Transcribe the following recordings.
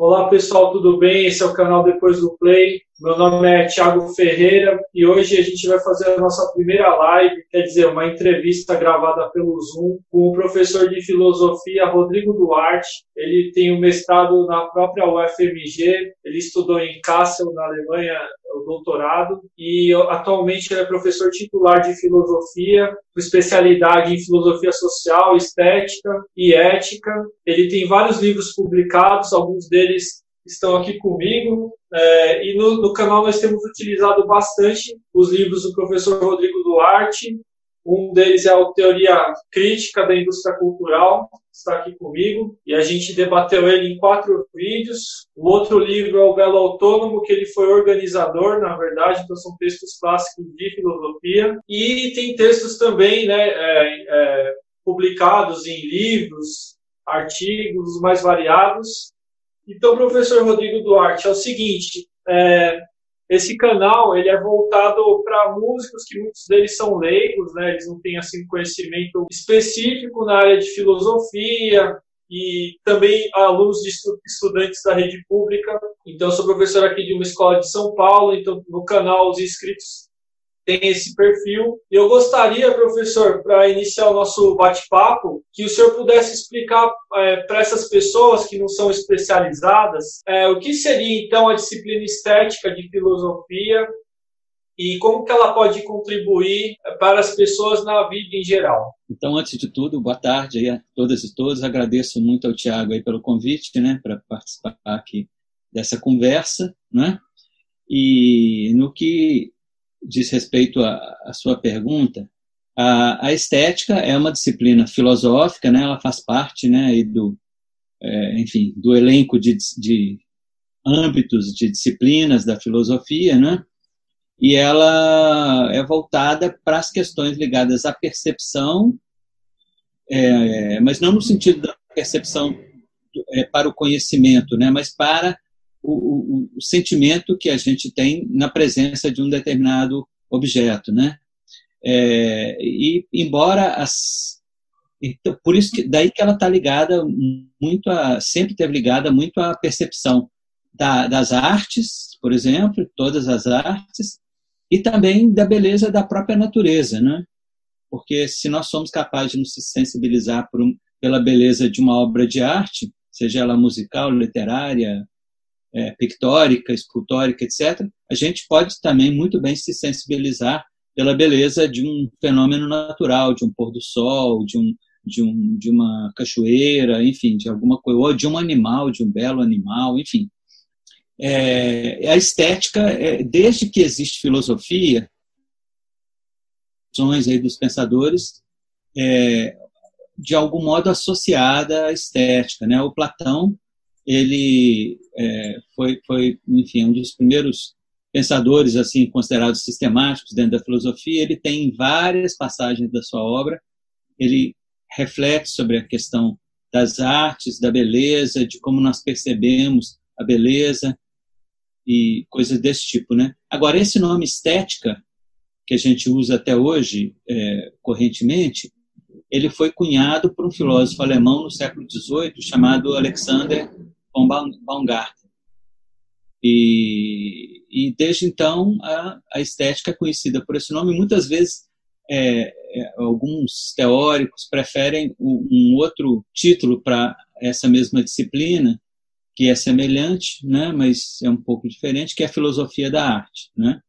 Olá pessoal, tudo bem? Esse é o canal Depois do Play. Meu nome é Thiago Ferreira e hoje a gente vai fazer a nossa primeira live, quer dizer, uma entrevista gravada pelo Zoom com o professor de filosofia Rodrigo Duarte. Ele tem um mestrado na própria UFMG, ele estudou em Kassel, na Alemanha, o doutorado, e atualmente ele é professor titular de filosofia, com especialidade em filosofia social, estética e ética. Ele tem vários livros publicados, alguns deles estão aqui comigo. É, e no, no, canal nós temos utilizado bastante os livros do professor Rodrigo Duarte. Um deles é a Teoria Crítica da Indústria Cultural, está aqui comigo, e a gente debateu ele em quatro vídeos. O outro livro é o Belo Autônomo, que ele foi organizador, na verdade, então são textos clássicos de filosofia. E tem textos também né, é, é, publicados em livros, artigos mais variados. Então, professor Rodrigo Duarte, é o seguinte, é, esse canal ele é voltado para músicos que muitos deles são leigos, né? Eles não têm assim conhecimento específico na área de filosofia e também alunos de estudantes da rede pública. Então, eu sou professor aqui de uma escola de São Paulo. Então, no canal os inscritos tem esse perfil. E eu gostaria, professor, para iniciar o nosso bate-papo, que o senhor pudesse explicar é, para essas pessoas que não são especializadas é, o que seria então a disciplina estética de filosofia e como que ela pode contribuir para as pessoas na vida em geral. Então, antes de tudo, boa tarde a todas e todos. Agradeço muito ao Tiago aí pelo convite, né, para participar aqui dessa conversa, né? E no que diz respeito à sua pergunta, a, a, estética é uma disciplina filosófica, né? Ela faz parte, né? do, é, enfim, do elenco de, de âmbitos de disciplinas da filosofia, né? E ela é voltada para as questões ligadas à percepção, é, mas não no sentido da percepção é, para o conhecimento, né? Mas para o, o, o, sentimento que a gente tem na presença de um determinado objeto, né? É, e embora as então, por isso que daí que ela está ligada muito a sempre teve ligada muito à percepção da, das artes, por exemplo, todas as artes e também da beleza da própria natureza, né? Porque se nós somos capazes de nos sensibilizar um, pela beleza de uma obra de arte, seja ela musical, literária, é, pictórica, escultórica, etc., a gente pode também muito bem se sensibilizar pela beleza de um fenômeno natural, de um pôr do sol, de, um, de, um, de uma cachoeira, enfim, de alguma coisa, ou de um animal, de um belo animal, enfim. É, a estética, é, desde que existe filosofia, aí dos pensadores, é, de algum modo associada à estética. Né? O Platão ele é, foi, foi, enfim, um dos primeiros pensadores assim considerados sistemáticos dentro da filosofia. Ele tem várias passagens da sua obra. Ele reflete sobre a questão das artes, da beleza, de como nós percebemos a beleza e coisas desse tipo, né? Agora esse nome estética que a gente usa até hoje é, correntemente, ele foi cunhado por um filósofo alemão no século XVIII chamado Alexander von Baumgarten. E, e desde então a, a, estética é conhecida por esse nome. Muitas vezes é, é, alguns teóricos preferem um outro título para essa mesma disciplina, que é semelhante, né, mas é um pouco diferente, que é a filosofia da arte. Né?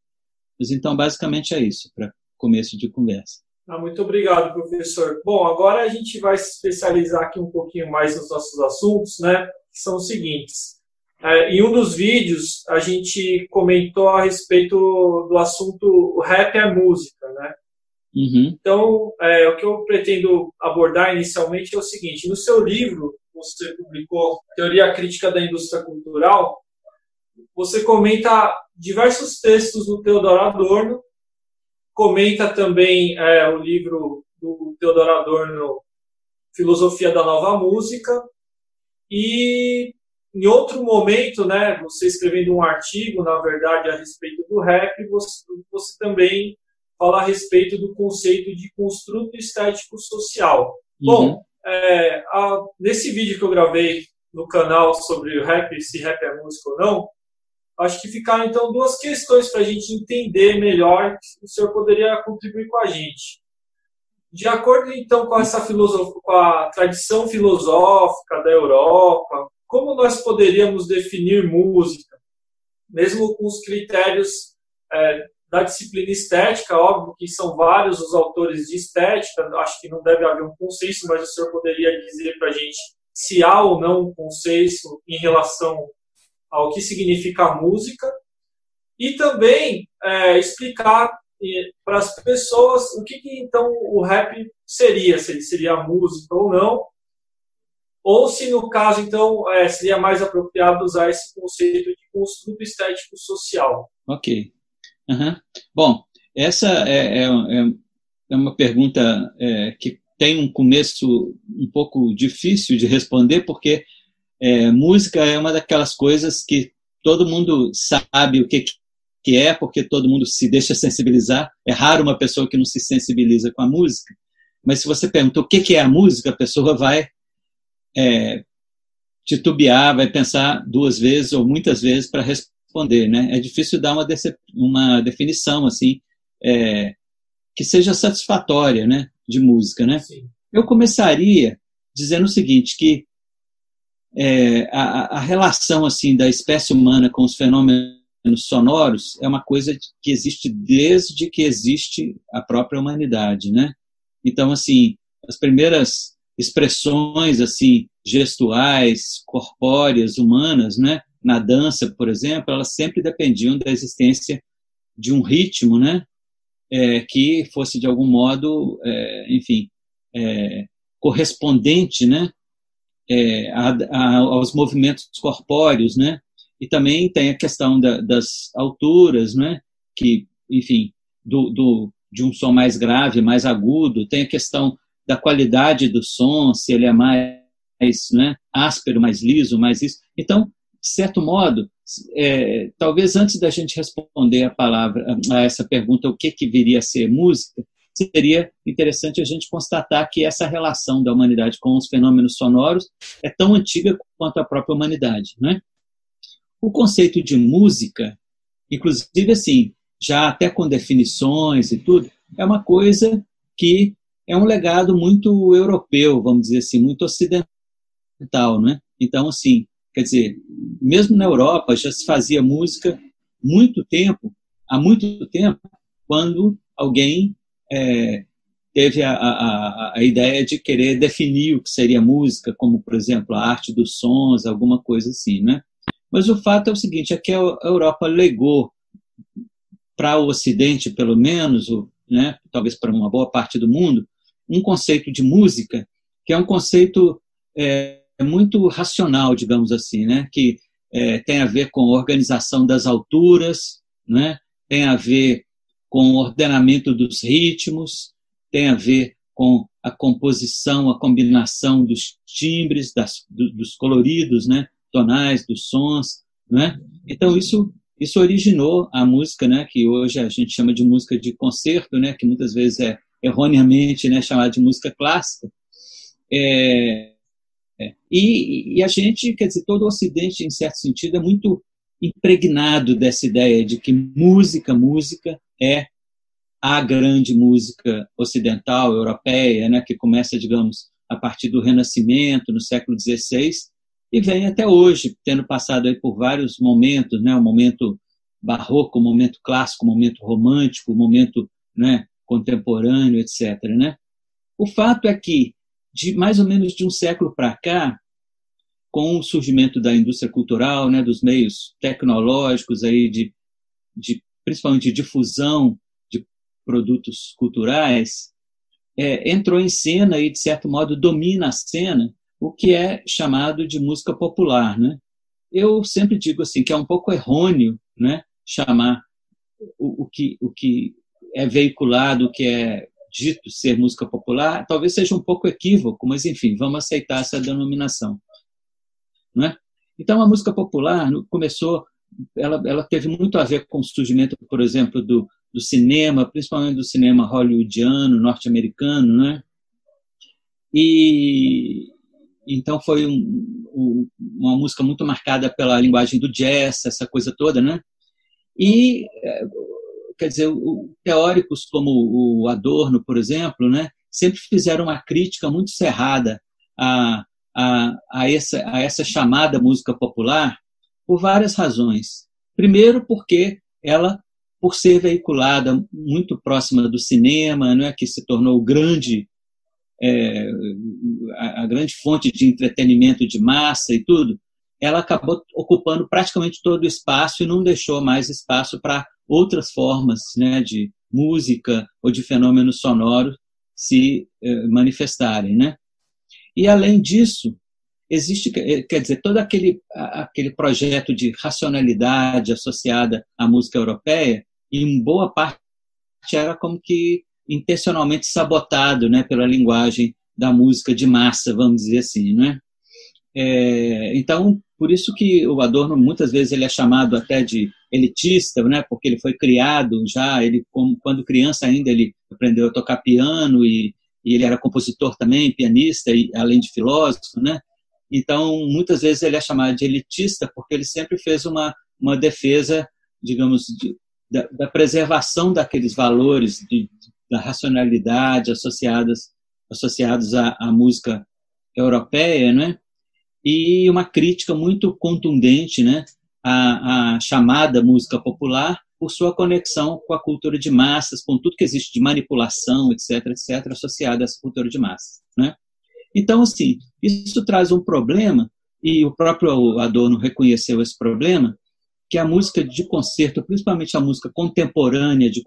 Mas então, basicamente é isso, para começo de conversa. Ah, muito obrigado, professor. Bom, agora a gente vai se especializar aqui um pouquinho mais nos nossos assuntos, né? que são os seguintes. É, em um dos vídeos, a gente comentou a respeito do assunto o rap é música, né? Uhum. Então, é, o que eu pretendo abordar inicialmente é o seguinte: no seu livro, você publicou Teoria Crítica da Indústria Cultural, você comenta diversos textos do Theodor Adorno, comenta também é, o livro do Theodor Adorno, Filosofia da Nova Música, e em outro momento, né, você escrevendo um artigo, na verdade, a respeito do rap, você, você também fala a respeito do conceito de construto estético social. Uhum. Bom, é, a, nesse vídeo que eu gravei no canal sobre o rap, se rap é música ou não, acho que ficaram então duas questões para a gente entender melhor o senhor poderia contribuir com a gente. De acordo então com essa com a tradição filosófica da Europa, como nós poderíamos definir música, mesmo com os critérios é, da disciplina estética, óbvio que são vários os autores de estética, acho que não deve haver um consenso, mas o senhor poderia dizer para a gente se há ou não um consenso em relação ao que significa música, e também é, explicar para as pessoas o que, que, então o rap seria, se ele seria música ou não, ou se no caso então é, seria mais apropriado usar esse conceito de construto estético social. Ok. Uhum. Bom, essa é, é, é, é uma pergunta é, que tem um começo um pouco difícil de responder, porque é, música é uma daquelas coisas que todo mundo sabe o que, que é, porque todo mundo se deixa sensibilizar. É raro uma pessoa que não se sensibiliza com a música. Mas se você pergunta o que, que é a música, a pessoa vai é, titubear, vai pensar duas vezes ou muitas vezes para responder né? É difícil dar uma, uma definição assim é, que seja satisfatória, né, de música, né? Sim. Eu começaria dizendo o seguinte, que é, a, a, relação assim da espécie humana com os fenômenos sonoros é uma coisa que existe desde que existe a própria humanidade, né? Então, assim, as primeiras expressões assim gestuais, corpóreas, humanas, né? na dança, por exemplo, elas sempre dependiam da existência de um ritmo, né, é, que fosse de algum modo, é, enfim, é, correspondente, né, é, a, a, aos movimentos corpóreos, né, e também tem a questão da, das alturas, né, que, enfim, do, do, de um som mais grave, mais agudo, tem a questão da qualidade do som, se ele é mais né, áspero, mais liso, mais isso. Então, de certo modo, é, talvez antes da gente responder a palavra a essa pergunta, o que, que viria a ser música, seria interessante a gente constatar que essa relação da humanidade com os fenômenos sonoros é tão antiga quanto a própria humanidade. Né? O conceito de música, inclusive assim, já até com definições e tudo, é uma coisa que é um legado muito europeu, vamos dizer assim, muito ocidental, né? Então, assim, Quer dizer, mesmo na Europa já se fazia música muito tempo, há muito tempo, quando alguém é, teve a, a, a, ideia de querer definir o que seria música, como, por exemplo, a arte dos sons, alguma coisa assim, né? Mas o fato é o seguinte, é que a Europa legou para o Ocidente, pelo menos, né, talvez para uma boa parte do mundo, um conceito de música que é um conceito é, muito racional, digamos assim, né? que é, tem a ver com organização das alturas, né? tem a ver com o ordenamento dos ritmos, tem a ver com a composição, a combinação dos timbres, das, do, dos coloridos, né? tonais, dos sons. Né? Então, isso, isso originou a música, né? que hoje a gente chama de música de concerto, né? que muitas vezes é erroneamente né? chamada de música clássica. É, é. E, e, a gente, quer dizer, todo o Ocidente, em certo sentido, é muito impregnado dessa ideia de que música, música é a grande música ocidental, europeia, né, que começa, digamos, a partir do Renascimento, no século XVI, e vem até hoje, tendo passado aí por vários momentos, né, o momento barroco, o momento clássico, o momento romântico, o momento né, contemporâneo, etc. Né? O fato é que de mais ou menos de um século para cá, com o surgimento da indústria cultural, né, dos meios tecnológicos aí de, de principalmente de difusão de produtos culturais, é, entrou em cena e de certo modo domina a cena o que é chamado de música popular, né? Eu sempre digo assim que é um pouco errôneo, né, chamar o, o que o que é veiculado, o que é dito ser música popular, talvez seja um pouco equívoco, mas enfim, vamos aceitar essa denominação. Não é? Então, a música popular começou, ela, ela teve muito a ver com o surgimento, por exemplo, do, do cinema, principalmente do cinema hollywoodiano, norte-americano, né? E, então foi um, um, uma música muito marcada pela linguagem do jazz, essa coisa toda, né? E é, quer dizer, teóricos como o Adorno, por exemplo, né, sempre fizeram uma crítica muito cerrada a, a, a, essa, a essa chamada música popular por várias razões. Primeiro, porque ela, por ser veiculada muito próxima do cinema, não é que se tornou grande é, a, a, grande fonte de entretenimento de massa e tudo, ela acabou ocupando praticamente todo o espaço e não deixou mais espaço para outras formas né, de música ou de fenômenos sonoros se eh, manifestarem. Né? E, além disso, existe, eh, quer dizer, todo aquele, aquele projeto de racionalidade associada à música europeia, em boa parte era como que intencionalmente sabotado né, pela linguagem da música de massa, vamos dizer assim. Né? É, então, por isso que o Adorno, muitas vezes, ele é chamado até de elitista, né, porque ele foi criado já, ele quando criança ainda, ele aprendeu a tocar piano e, e ele era compositor também, pianista, e, além de filósofo, né? Então, muitas vezes ele é chamado de elitista porque ele sempre fez uma, uma defesa, digamos, de, da, da, preservação daqueles valores de, da racionalidade associadas, associados à, à música europeia, né? E uma crítica muito contundente, né? À, à chamada música popular por sua conexão com a cultura de massas, com tudo que existe de manipulação, etc., etc., associado a essa cultura de massas, né? Então, assim, isso traz um problema, e o próprio Adorno reconheceu esse problema, que a música de concerto, principalmente a música contemporânea de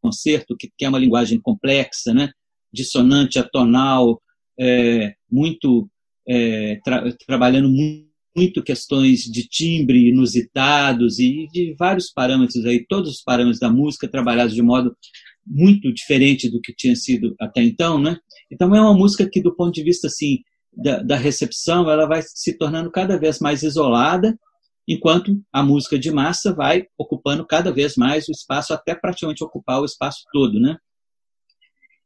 concerto, que, é uma linguagem complexa, né? dissonante, atonal, é, muito é, tra trabalhando muito, muito, questões de timbre inusitados e de vários parâmetros aí, todos os parâmetros da música trabalhados de modo muito diferente do que tinha sido até então, né? Então é uma música que do ponto de vista assim da, da recepção, ela vai se tornando cada vez mais isolada enquanto a música de massa vai ocupando cada vez mais o espaço, até praticamente ocupar o espaço todo, né?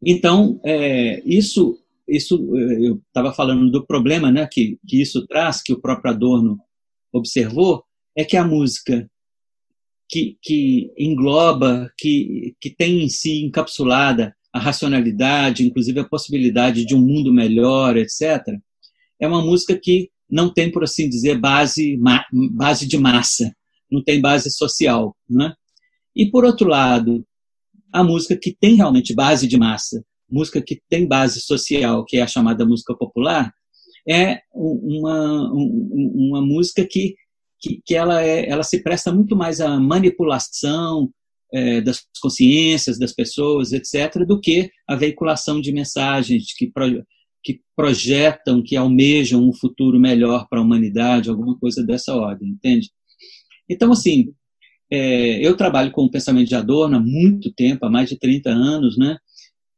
Então, é, isso, isso é, eu estava falando do problema né, que, que isso traz, que o próprio Adorno observou, é que a música que, que engloba, que, que tem em si encapsulada a racionalidade, inclusive a possibilidade de um mundo melhor, etc., é uma música que não tem, por assim dizer, base, base de massa, não tem base social. Né? E, por outro lado, a música que tem realmente base de massa, música que tem base social, que é a chamada música popular, é uma, uma música que, que, que ela, é, ela se presta muito mais à manipulação é, das consciências das pessoas, etc., do que a veiculação de mensagens que, que projetam, que almejam um futuro melhor para a humanidade, alguma coisa dessa ordem, entende? Então, assim, é, eu trabalho com o pensamento de Adorno há muito tempo, há mais de 30 anos, né?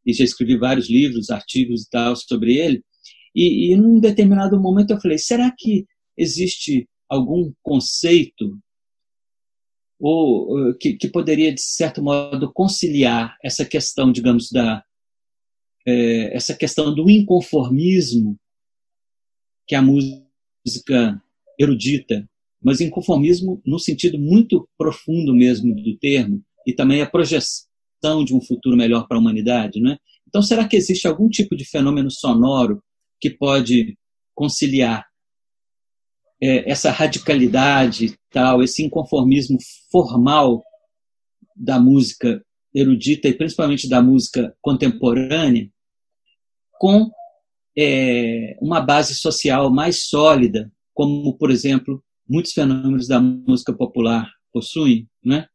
E já escrevi vários livros, artigos e tal sobre ele. E, e num determinado momento eu falei: será que existe algum conceito ou que, que poderia de certo modo conciliar essa questão, digamos, da é, essa questão do inconformismo que a música erudita, mas inconformismo no sentido muito profundo mesmo do termo, e também a projeção de um futuro melhor para a humanidade. Né? Então, será que existe algum tipo de fenômeno sonoro que pode conciliar é, essa radicalidade, tal, esse inconformismo formal da música erudita e principalmente da música contemporânea, com é, uma base social mais sólida, como, por exemplo, muitos fenômenos da música popular possuem, né?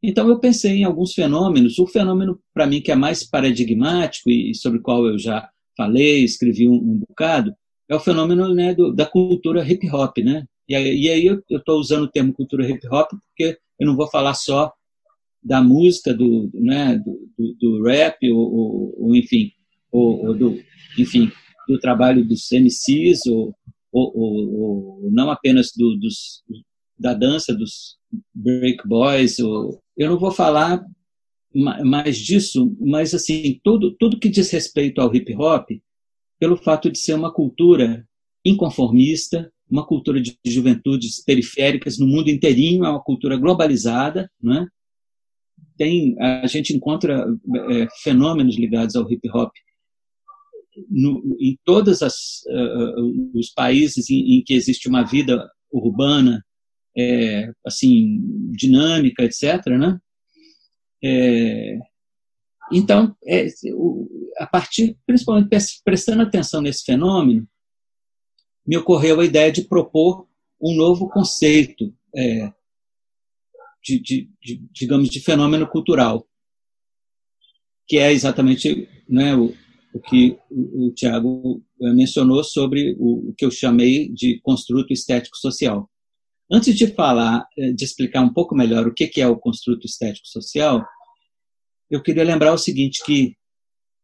Então eu pensei em alguns fenômenos. O fenômeno para mim que é mais paradigmático e sobre o qual eu já falei, escrevi um, um bocado, é o fenômeno né, do, da cultura hip hop, né? E aí, e aí eu estou usando o termo cultura hip hop porque eu não vou falar só da música, do, né, do, do, do rap, ou, ou, ou enfim, ou, ou, do, enfim, do trabalho dos MCs, ou, ou, não apenas do, dos, da dança dos break boys. Ou, eu não vou falar mais disso, mas assim tudo tudo que diz respeito ao hip hop, pelo fato de ser uma cultura inconformista, uma cultura de juventudes periféricas no mundo inteirinho, é uma cultura globalizada, né? Tem, a gente encontra é, fenômenos ligados ao hip hop no, em todos uh, os países em, em, que existe uma vida urbana, é, assim, dinâmica, etc., né? É, então, é, a partir, principalmente prestando atenção nesse fenômeno, me ocorreu a ideia de propor um novo conceito é, de, de, de, digamos, de fenômeno cultural, que é exatamente né, o, o que o, o Tiago é, mencionou sobre o, o, que eu chamei de construto estético social. Antes de falar, é, de explicar um pouco melhor o que é o construto estético social, eu queria lembrar o seguinte, que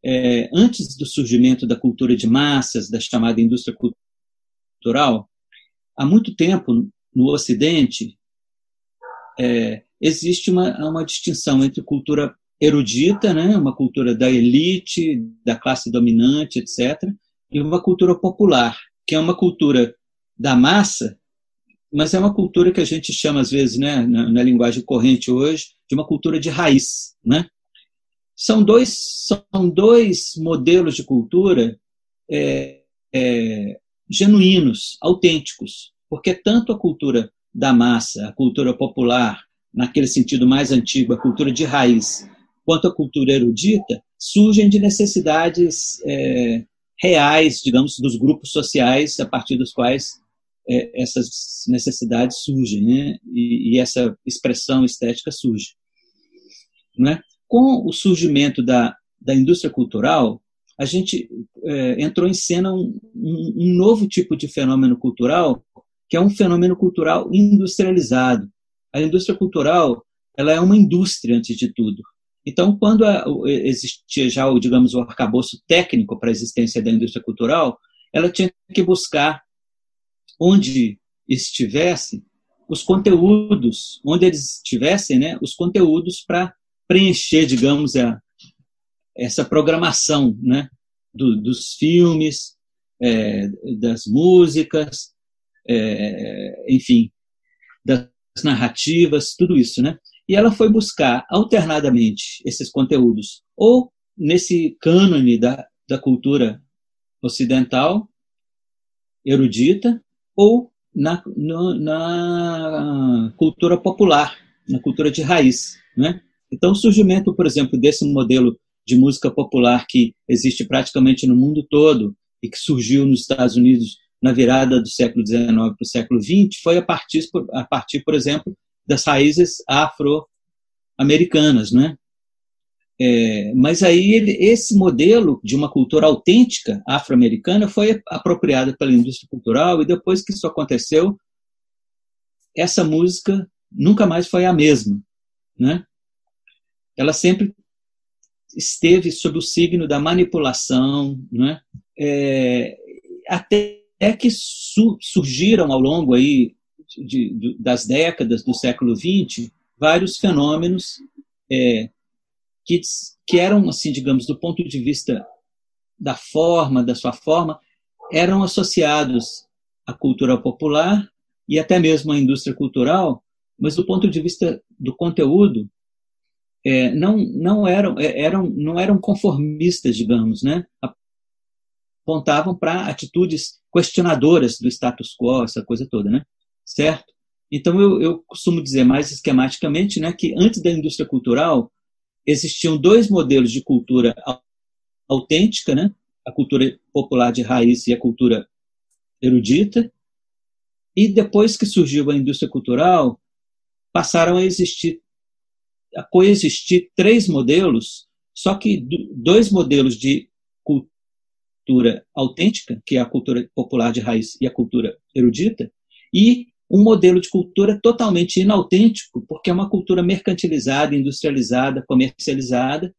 é, antes do surgimento da cultura de massas, da chamada indústria cultural, há muito tempo no Ocidente é, existe uma, uma distinção entre cultura erudita, né, uma cultura da elite, da classe dominante, etc., e uma cultura popular, que é uma cultura da massa, mas é uma cultura que a gente chama, às vezes, né, na, na linguagem corrente hoje, de uma cultura de raiz. Né? São, dois, são dois modelos de cultura é, é, genuínos, autênticos, porque tanto a cultura da massa, a cultura popular, naquele sentido mais antigo, a cultura de raiz, quanto a cultura erudita, surgem de necessidades é, reais, digamos, dos grupos sociais a partir dos quais é, essas necessidades surgem, né? E, e, essa expressão estética surge. Né? Com o surgimento da, da indústria cultural, a gente é, entrou em cena um, um, novo tipo de fenômeno cultural, que é um fenômeno cultural industrializado. A indústria cultural ela é uma indústria, antes de tudo. Então, quando a, existia já, o, digamos, o arcabouço técnico para a existência da indústria cultural, ela tinha que buscar onde estivesse os conteúdos, onde eles estivessem, né, os conteúdos para preencher, digamos, a, essa programação né, do, dos filmes, é, das músicas, é, enfim, das narrativas, tudo isso, né? E ela foi buscar alternadamente esses conteúdos, ou nesse cânone da, da cultura ocidental, erudita, ou na, no, na cultura popular, na cultura de raiz. Né? Então, o surgimento, por exemplo, desse modelo de música popular que existe praticamente no mundo todo e que surgiu nos Estados Unidos na virada do século XIX para o século XX foi a partir, a partir por exemplo, das raízes afro-americanas, né? É, mas aí ele, esse modelo de uma cultura autêntica afro-americana foi apropriado pela indústria cultural e depois que isso aconteceu, essa música nunca mais foi a mesma, né? Ela sempre esteve sob o signo da manipulação, né? É, até que su surgiram ao longo aí de, de, das décadas do século XX vários fenômenos é, que, que eram, assim, digamos, do ponto de vista da forma, da sua forma, eram associados à cultura popular e até mesmo à indústria cultural, mas do ponto de vista do conteúdo, é, não, não, eram, é, eram, não eram conformistas, digamos, né? apontavam para atitudes questionadoras do status quo, essa coisa toda, né? certo? Então, eu, eu costumo dizer mais esquematicamente né, que antes da indústria cultural, existiam dois modelos de cultura autêntica, né? a cultura popular de raiz e a cultura erudita, e depois que surgiu a indústria cultural, passaram a existir, coexistir três modelos, só que dois modelos de cultura autêntica, que é a cultura popular de raiz e a cultura erudita, e um modelo de cultura totalmente inautêntico, porque é uma cultura mercantilizada, industrializada, comercializada,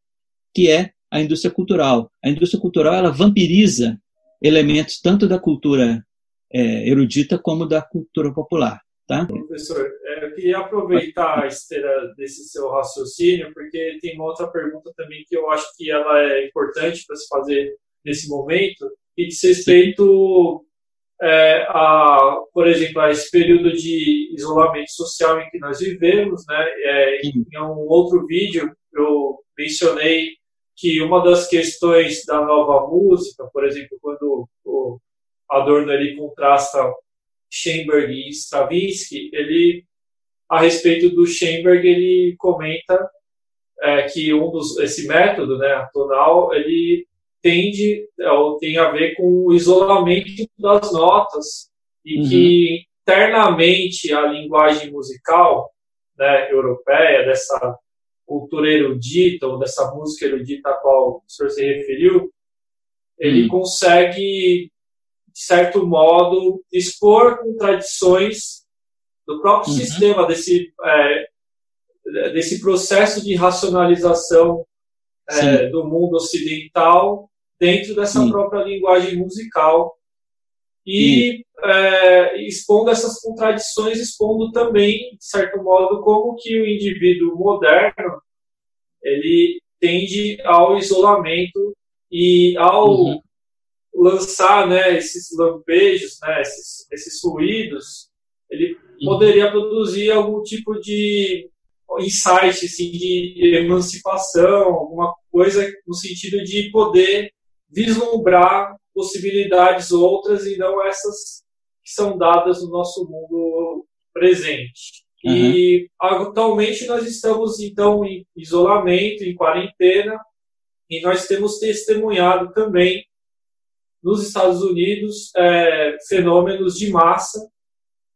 que é a indústria cultural. A indústria cultural ela vampiriza elementos tanto da cultura é, erudita como da cultura popular. Tá? Professor, é, eu queria aproveitar a esteira desse seu raciocínio, porque tem uma outra pergunta também que eu acho que ela é importante para se fazer nesse momento, e diz respeito é, a, por exemplo, a esse período de isolamento social em que nós vivemos, né? É, em um outro vídeo eu mencionei que uma das questões da nova música, por exemplo, quando o Adorno ele contrasta Schoenberg e Stravinsky, ele a respeito do Schoenberg ele comenta é, que um dos esse método, né, tonal, ele tende ou tem a ver com o isolamento das notas e uhum. que internamente a linguagem musical né, europeia dessa cultura erudita ou dessa música erudita a qual o senhor se referiu, ele uhum. consegue de certo modo expor contradições do próprio uhum. sistema desse é, desse processo de racionalização é, do mundo ocidental dentro dessa Sim. própria linguagem musical e é, expondo essas contradições, expondo também, de certo modo, como que o indivíduo moderno ele tende ao isolamento e ao uhum. Lançar né, esses lampejos, né, esses, esses ruídos, ele uhum. poderia produzir algum tipo de insight assim, de emancipação, alguma coisa no sentido de poder vislumbrar possibilidades outras e não essas que são dadas no nosso mundo presente. Uhum. E atualmente nós estamos então em isolamento, em quarentena, e nós temos testemunhado também nos Estados Unidos é, fenômenos de massa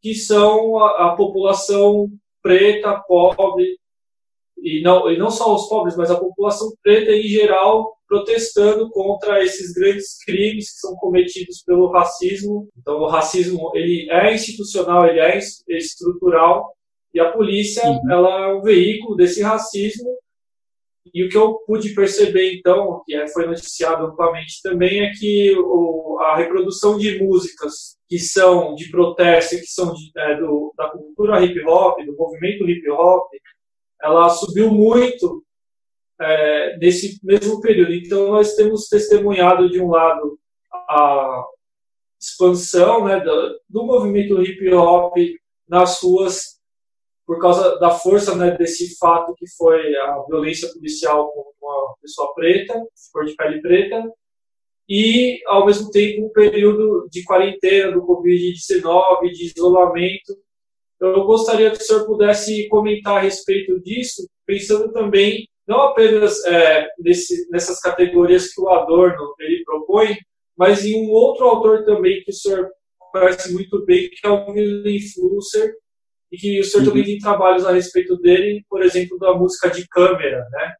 que são a, a população preta, pobre, e não, e não só os pobres, mas a população preta em geral protestando contra esses grandes crimes que são cometidos pelo racismo. Então, o racismo ele é institucional, ele é estrutural e a polícia uhum. ela é um veículo desse racismo. E o que eu pude perceber então, que é, foi noticiado amplamente também, é que o, a reprodução de músicas que são de protesto, que são de, é, do, da cultura hip hop, do movimento hip hop, ela subiu muito é, nesse mesmo período. Então, nós temos testemunhado, de um lado, a expansão né, do, do movimento hip hop nas ruas por causa da força né, desse fato que foi a violência policial com uma pessoa preta, cor de pele preta, e, ao mesmo tempo, um período de quarentena do Covid-19, de isolamento. Eu gostaria que o senhor pudesse comentar a respeito disso, pensando também não apenas é, nesse, nessas categorias que o Adorno ele propõe, mas em um outro autor também que o senhor conhece muito bem, que é o William Flusser, e que o senhor uhum. também tem trabalhos a respeito dele, por exemplo, da música de câmera, né?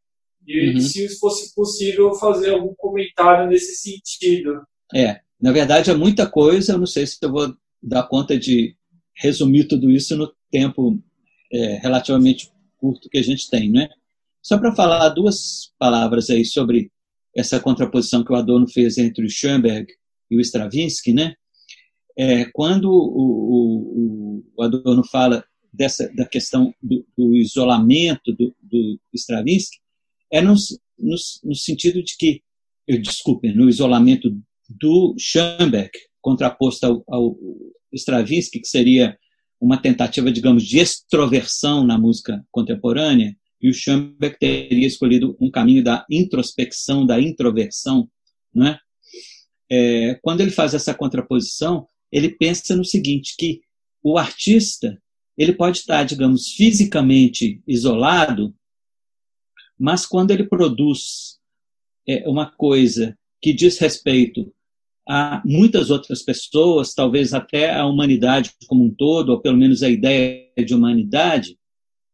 E uhum. se fosse possível fazer algum comentário nesse sentido. É, na verdade é muita coisa, eu não sei se eu vou dar conta de resumir tudo isso no tempo é, relativamente curto que a gente tem, né? Só para falar duas palavras aí sobre essa contraposição que o Adorno fez entre o Schoenberg e o Stravinsky, né? É, quando o, o, o, Adorno fala dessa da questão do, do isolamento do, do, Stravinsky, é no, no, no, sentido de que, eu desculpe, no isolamento do Schoenberg contraposto ao, ao Stravinsky, que seria uma tentativa, digamos, de extroversão na música contemporânea, e o Schoenberg teria escolhido um caminho da introspecção, da introversão, não é? é? quando ele faz essa contraposição, ele pensa no seguinte, que o artista ele pode estar, digamos, fisicamente isolado, mas quando ele produz é, uma coisa que diz respeito a muitas outras pessoas, talvez até a humanidade como um todo, ou pelo menos a ideia de humanidade,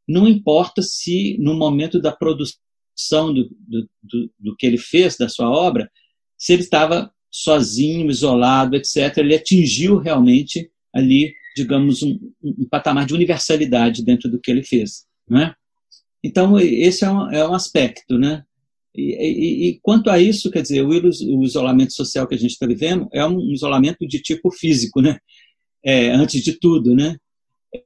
não importa se no momento da produção do, do, do, do que ele fez, da sua obra, se ele estava sozinho, isolado, etc., ele atingiu realmente ali, digamos, um, um, patamar de universalidade dentro do que ele fez. Não é? Então, esse é um, é um aspecto. Né? E, e, e, quanto a isso, quer dizer, o, o isolamento social que a gente está vivendo é um isolamento de tipo físico, né? É, antes de tudo. Né?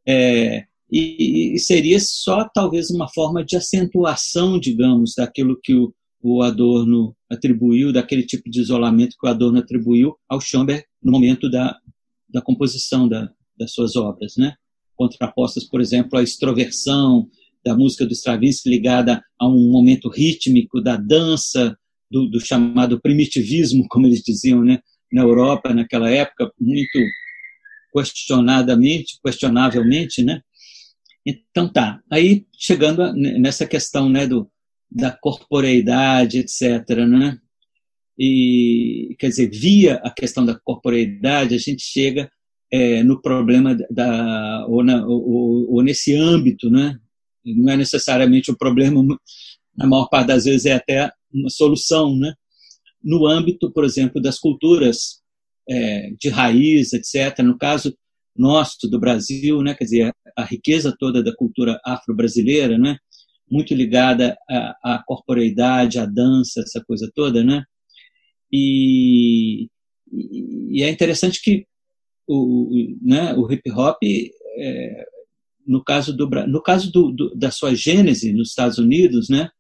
É, e, e, seria só talvez uma forma de acentuação, digamos, daquilo que o, o Adorno atribuiu, daquele tipo de isolamento que o Adorno atribuiu ao Schoenberg no momento da, da composição da, das suas obras, né? contrapostas, por exemplo, à extroversão da música do Stravinsky ligada a um momento rítmico da dança, do, do chamado primitivismo, como eles diziam, né? na Europa naquela época, muito questionadamente, questionavelmente, né? Então tá, aí chegando nessa questão, né, do, da corporeidade, etc., né? E, quer dizer, via a questão da corporeidade, a gente chega é, no problema da ou, na, ou, ou, nesse âmbito, né? Não é necessariamente um problema, na maior parte das vezes é até uma solução, né? No âmbito, por exemplo, das culturas é, de raiz, etc. No caso nosso do Brasil, né? Quer dizer, a, a riqueza toda da cultura afro-brasileira, né? Muito ligada à, à corporeidade, à dança, essa coisa toda, né? E, e é interessante que o, né, o hip hop, é, no caso, do, no caso do, do, da sua gênese nos Estados Unidos, né,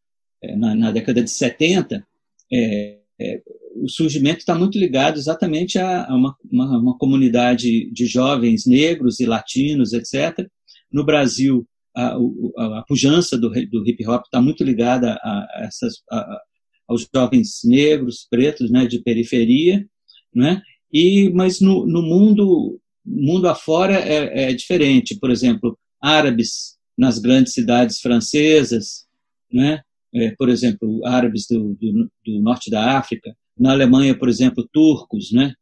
é, na, na década de 70, é, é, o surgimento está muito ligado exatamente a, a uma, uma, uma, comunidade de jovens negros e latinos, etc. No Brasil, a, a, a pujança do, do hip hop está muito ligada a, a aos jovens negros, pretos, né, de periferia, né? E, mas no, no mundo, mundo afora é, é diferente. Por exemplo, árabes nas grandes cidades francesas, né? É, por exemplo, árabes do, do, do, norte da África, na Alemanha, por exemplo, turcos, né?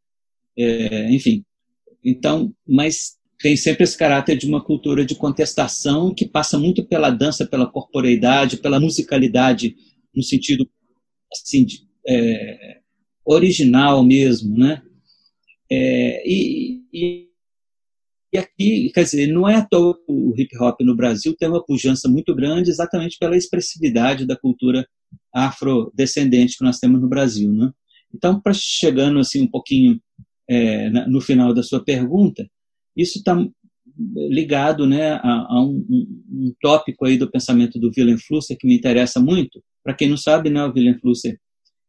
É, enfim, então, mas tem sempre esse caráter de uma cultura de contestação que passa muito pela dança, pela corporeidade, pela musicalidade, no sentido assim, de, é, original mesmo, né? É, e, e, e, aqui, quer dizer, não é à toa o hip hop no Brasil tem uma pujança muito grande exatamente pela expressividade da cultura afrodescendente que nós temos no Brasil, né? Então, para chegando assim um pouquinho é, no final da sua pergunta, isso está ligado né, a, a um, um, tópico aí do pensamento do Willem Flusser que me interessa muito. Para quem não sabe, né, o Willem Flusser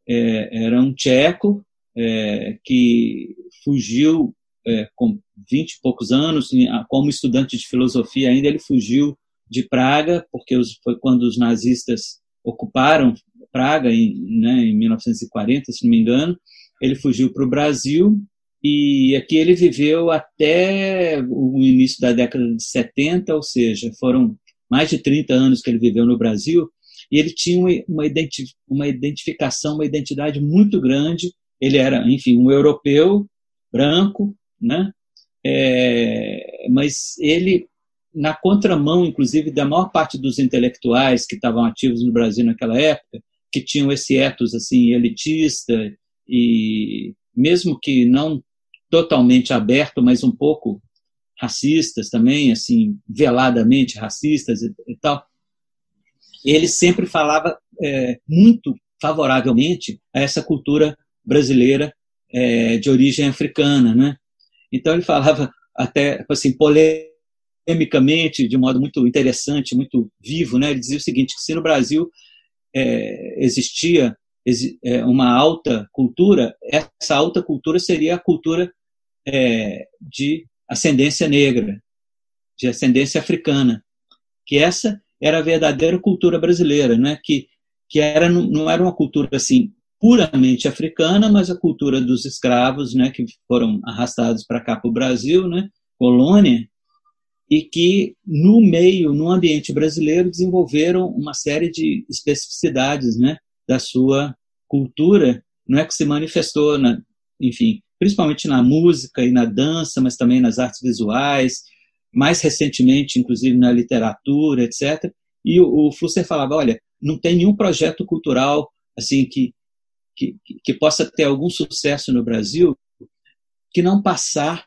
é, era um tcheco é, que fugiu é, com 20 e poucos anos, como estudante de filosofia ainda, ele fugiu de Praga, porque os, foi quando os nazistas ocuparam Praga, em, né, em 1940, se não me engano. Ele fugiu para o Brasil e aqui ele viveu até o início da década de 70, ou seja, foram mais de 30 anos que ele viveu no Brasil, e ele tinha uma, identificação, uma identidade muito grande. Ele era, enfim, um europeu branco, né? É, mas ele, na contramão, inclusive, da maior parte dos intelectuais que estavam ativos no Brasil naquela época, que tinham esse ethos assim elitista e mesmo que não totalmente aberto, mas um pouco racistas também, assim veladamente racistas e, e tal. Ele sempre falava é, muito favoravelmente a essa cultura brasileira é, de origem africana, né? Então ele falava até assim polemicamente, de modo muito interessante, muito vivo, né? Ele dizia o seguinte: que se no Brasil é, existia é, uma alta cultura, essa alta cultura seria a cultura é, de ascendência negra, de ascendência africana, que essa era a verdadeira cultura brasileira, né? Que que era não era uma cultura assim puramente africana, mas a cultura dos escravos, né, que foram arrastados para cá para o Brasil, né, colônia, e que no meio, no ambiente brasileiro, desenvolveram uma série de especificidades, né, da sua cultura, não é? Que se manifestou, na, enfim, principalmente na música e na dança, mas também nas artes visuais, mais recentemente, inclusive na literatura, etc. E o, o Flusser falava, olha, não tem nenhum projeto cultural assim que que, que possa ter algum sucesso no Brasil, que não passar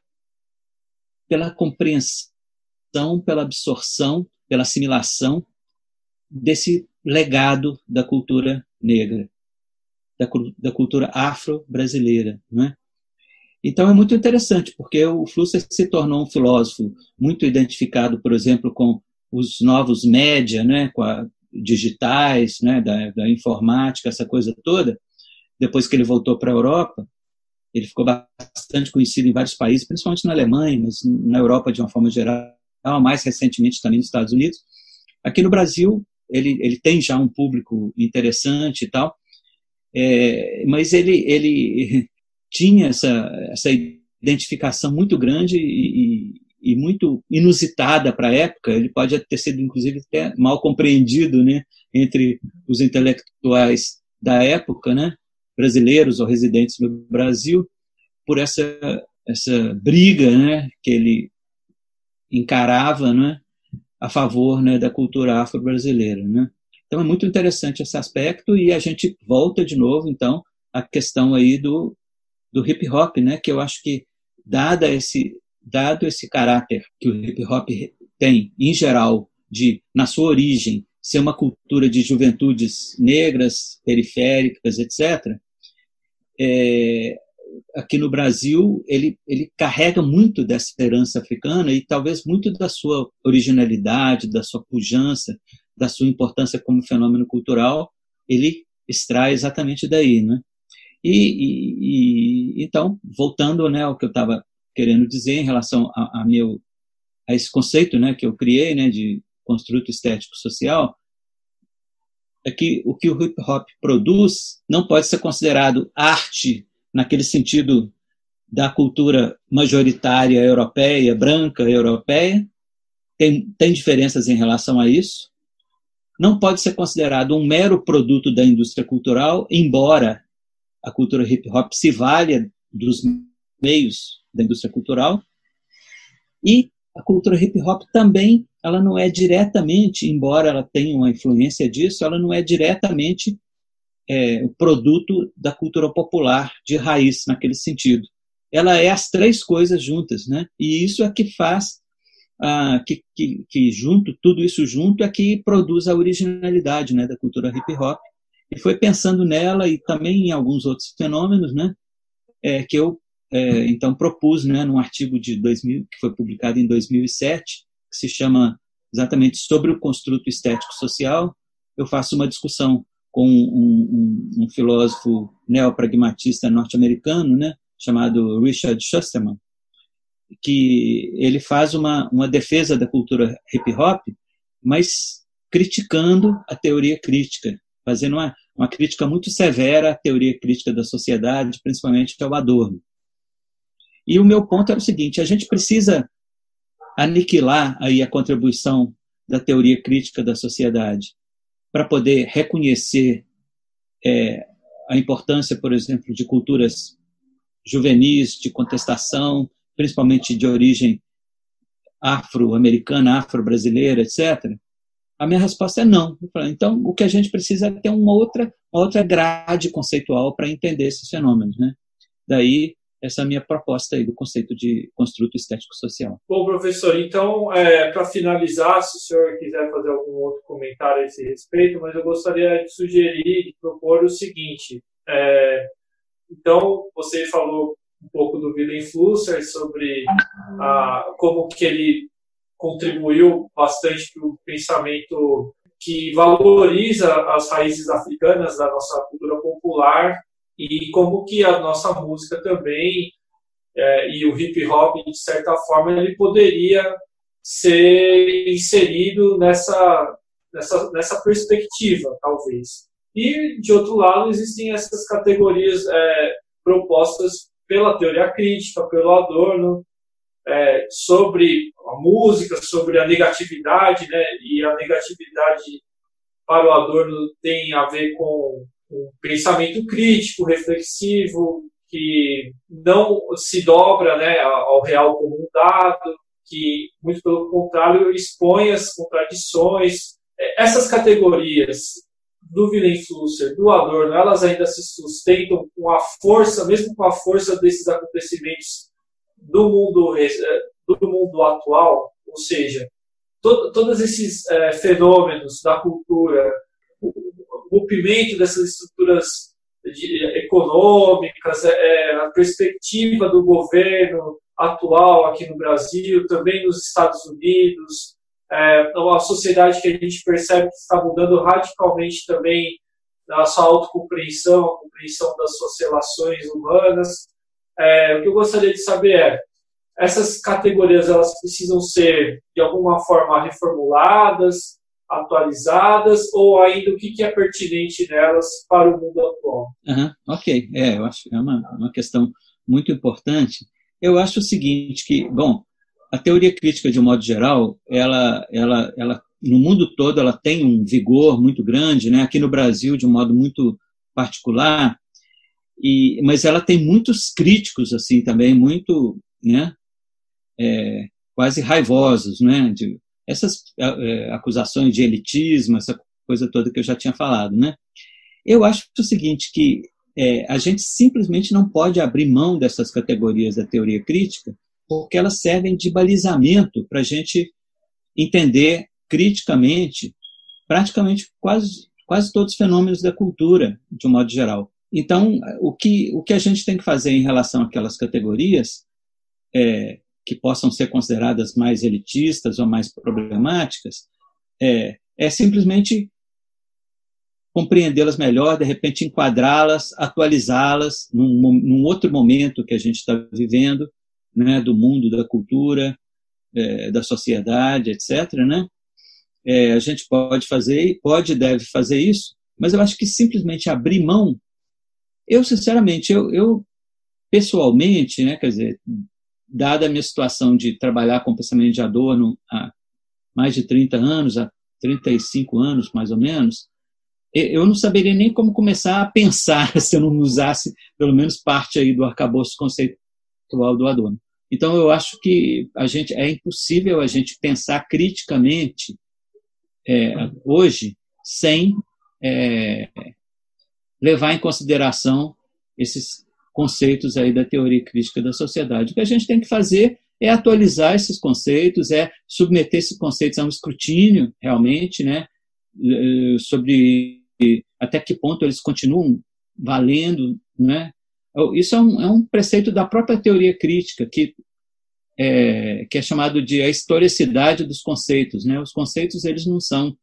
pela compreensão, pela absorção, pela assimilação desse legado da cultura negra, da, da cultura afro-brasileira. Né? Então é muito interessante, porque o Flusser se tornou um filósofo muito identificado, por exemplo, com os novos média, né, com a, digitais, né, da, da informática, essa coisa toda, depois que ele voltou para a Europa, ele ficou bastante conhecido em vários países, principalmente na Alemanha, mas na Europa de uma forma geral, mais recentemente também nos Estados Unidos. Aqui no Brasil, ele, ele tem já um público interessante e tal, é, mas ele, ele tinha essa, essa identificação muito grande e, e muito inusitada para a época. Ele pode ter sido, inclusive, até mal compreendido né, entre os intelectuais da época, né, brasileiros ou residentes no Brasil, por essa, essa briga né, que ele encarava né, a favor né, da cultura afro-brasileira. Né. Então é muito interessante esse aspecto e a gente volta de novo, então, à questão aí do, do hip hop, né, que eu acho que dada esse dado esse caráter que o hip hop tem em geral de na sua origem ser uma cultura de juventudes negras, periféricas, etc. É, aqui no Brasil ele ele carrega muito dessa herança africana e talvez muito da sua originalidade, da sua pujança, da sua importância como fenômeno cultural, ele extrai exatamente daí, né? E, e, e então voltando, né, ao que eu estava querendo dizer em relação a, a, meu a esse conceito, né, que eu criei, né, de construto estético social, é que o que o hip hop produz não pode ser considerado arte naquele sentido da cultura majoritária europeia, branca europeia, tem, tem diferenças em relação a isso. Não pode ser considerado um mero produto da indústria cultural, embora a cultura hip hop se valha dos meios da indústria cultural. E a cultura hip hop também, ela não é diretamente, embora ela tenha uma influência disso, ela não é diretamente é, o produto da cultura popular de raiz naquele sentido. Ela é as três coisas juntas, né? E isso é que faz ah, que, que, que, junto tudo isso junto é que produz a originalidade, né, da cultura hip hop. E foi pensando nela e também em alguns outros fenômenos, né, é, que eu é, então propus, né, num artigo de 2000 que foi publicado em 2007, que se chama exatamente sobre o construto estético social, eu faço uma discussão com um, um, um filósofo neopragmatista norte-americano, né, chamado Richard Schusterman, que ele faz uma, uma defesa da cultura hip hop, mas criticando a teoria crítica, fazendo uma, uma crítica muito severa à teoria crítica da sociedade, principalmente ao Adorno. E o meu ponto era o seguinte: a gente precisa aniquilar aí a contribuição da teoria crítica da sociedade para poder reconhecer é, a importância, por exemplo, de culturas juvenis, de contestação, principalmente de origem afro-americana, afro-brasileira, etc. A minha resposta é não. Então, o que a gente precisa é ter uma outra, uma outra grade conceitual para entender esses fenômenos. Né? Daí essa é minha proposta aí do conceito de construto estético social. Bom, professor, então, é, para finalizar, se o senhor quiser fazer algum outro comentário a esse respeito, mas eu gostaria de sugerir, de propor o seguinte. É, então, você falou um pouco do Willem Flusser sobre a, como que ele contribuiu bastante para o pensamento que valoriza as raízes africanas da nossa cultura popular e como que a nossa música também é, e o hip hop de certa forma ele poderia ser inserido nessa nessa nessa perspectiva talvez. E de outro lado existem essas categorias é, propostas pela teoria crítica pelo Adorno é, sobre a música sobre a negatividade né e a negatividade para o Adorno tem a ver com um pensamento crítico, reflexivo, que não se dobra né, ao real como um dado, que, muito pelo contrário, expõe as contradições. É, essas categorias do Flusser, do Adorno, elas ainda se sustentam com a força, mesmo com a força desses acontecimentos do mundo, é, do mundo atual, ou seja, to, todos esses é, fenômenos da cultura, rompimento dessas estruturas de, econômicas, é, é, a perspectiva do governo atual aqui no Brasil, também nos Estados Unidos, é, uma sociedade que a gente percebe que está mudando radicalmente também na sua autocompreensão, a compreensão das suas relações humanas. É, o que eu gostaria de saber é, essas categorias elas precisam ser de alguma forma reformuladas, atualizadas ou ainda o que, que é pertinente nelas para o mundo atual? Uhum, ok, é, eu acho que é uma, uma questão muito importante. Eu acho o seguinte que, bom, a teoria crítica de um modo geral, ela, ela, ela no mundo todo ela tem um vigor muito grande, né? Aqui no Brasil de um modo muito particular, e, mas ela tem muitos críticos assim também, muito, né? É, quase raivosos, né? De, essas é, é, acusações de elitismo, essa coisa toda que eu já tinha falado, né? Eu acho o seguinte que é, a gente simplesmente não pode abrir mão dessas categorias da teoria crítica, porque elas servem de balizamento para a gente entender criticamente praticamente quase, quase todos os fenômenos da cultura, de um modo geral. Então, o que, o que a gente tem que fazer em relação àquelas categorias é, que possam ser consideradas mais elitistas ou mais problemáticas é, é simplesmente compreendê-las melhor, de repente enquadrá-las, atualizá-las num, num, outro momento que a gente está vivendo, né, do mundo, da cultura, é, da sociedade, etc. Né? É, a gente pode fazer, pode e deve fazer isso, mas eu acho que simplesmente abrir mão, eu sinceramente, eu, eu pessoalmente, né, quer dizer, dada a minha situação de trabalhar com pensamento de Adorno há mais de 30 anos, há 35 anos mais ou menos, eu não saberia nem como começar a pensar se eu não usasse pelo menos parte aí do arcabouço conceitual do Adorno. Então eu acho que a gente é impossível a gente pensar criticamente é, hoje sem é, levar em consideração esses conceitos aí da teoria crítica da sociedade. O que a gente tem que fazer é atualizar esses conceitos, é submeter esses conceitos a um escrutínio realmente, né, eh, sobre até que ponto eles continuam valendo, né? Isso é um, é um preceito da própria teoria crítica que é, que é chamado de a historicidade dos conceitos, né? Os conceitos eles não são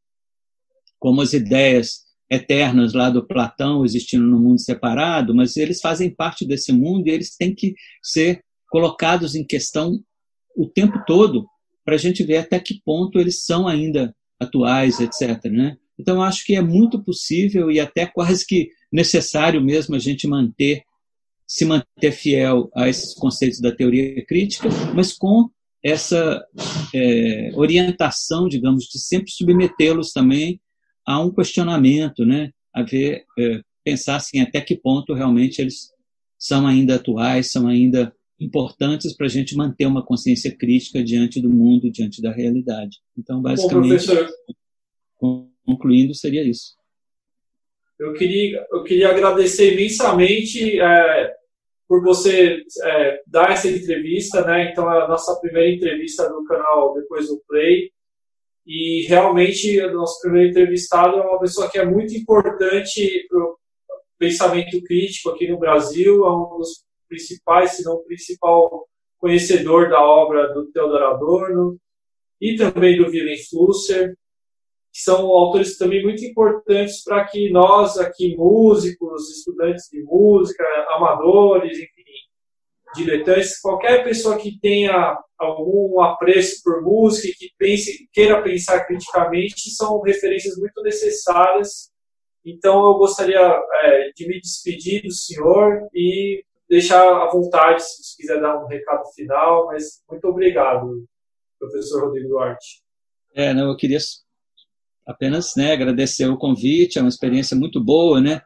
como as ideias eternas lá do Platão existindo no mundo separado, mas eles fazem parte desse mundo e eles têm que ser colocados em questão o tempo todo para a gente ver até que ponto eles são ainda atuais, etc. Né? Então, acho que é muito possível e até quase que necessário mesmo a gente manter, se manter fiel a esses conceitos da teoria crítica, mas com essa é, orientação, digamos, de sempre submetê-los também a um questionamento, né? A ver, é, pensar assim, até que ponto realmente eles são ainda atuais, são ainda importantes para a gente manter uma consciência crítica diante do mundo, diante da realidade. Então, basicamente, Bom, concluindo, seria isso. Eu queria, eu queria agradecer imensamente é, por você é, dar essa entrevista, né? Então, a nossa primeira entrevista no canal Depois do Play. E realmente, o nosso primeiro entrevistado é uma pessoa que é muito importante para o pensamento crítico aqui no Brasil, é um dos principais, se não o principal conhecedor da obra do Theodor Adorno e também do Willem Flusser, que são autores também muito importantes para que nós aqui, músicos, estudantes de música, amadores, enfim, diletantes, qualquer pessoa que tenha algum apreço por música e que pense, queira pensar criticamente, são referências muito necessárias. Então, eu gostaria é, de me despedir do senhor e deixar à vontade, se quiser dar um recado final, mas muito obrigado, professor Rodrigo Duarte. É, não, eu queria apenas né, agradecer o convite, é uma experiência muito boa, né?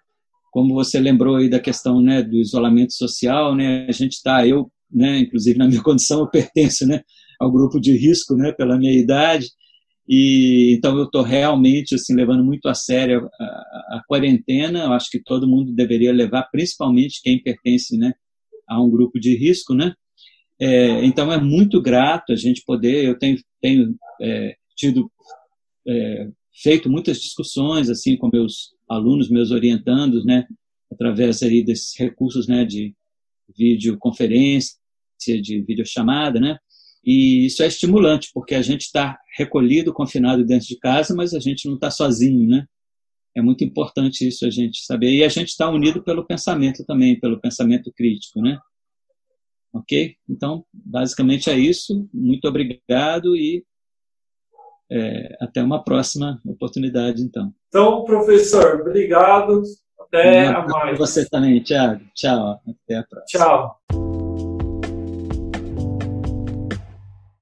Como você lembrou aí da questão né, do isolamento social, né, a gente está, eu, né, inclusive na minha condição, eu pertenço né, ao grupo de risco né, pela minha idade, e então eu estou realmente assim levando muito a sério a, a, a, quarentena. Eu acho que todo mundo deveria levar, principalmente quem pertence né, a um grupo de risco, né? É, então é muito grato a gente poder. Eu tenho, tenho é, tido é, feito muitas discussões assim com meus alunos, meus orientandos, né, através aí desses recursos, né, de videoconferência, de videochamada, né, e isso é estimulante, porque a gente está recolhido, confinado dentro de casa, mas a gente não está sozinho, né? É muito importante isso a gente saber. E a gente está unido pelo pensamento também, pelo pensamento crítico, né? Ok? Então, basicamente é isso. Muito obrigado e é, até uma próxima oportunidade, então. Então, professor, obrigado. Até a mais. Você também, Tiago. Tchau. Até a próxima. Tchau.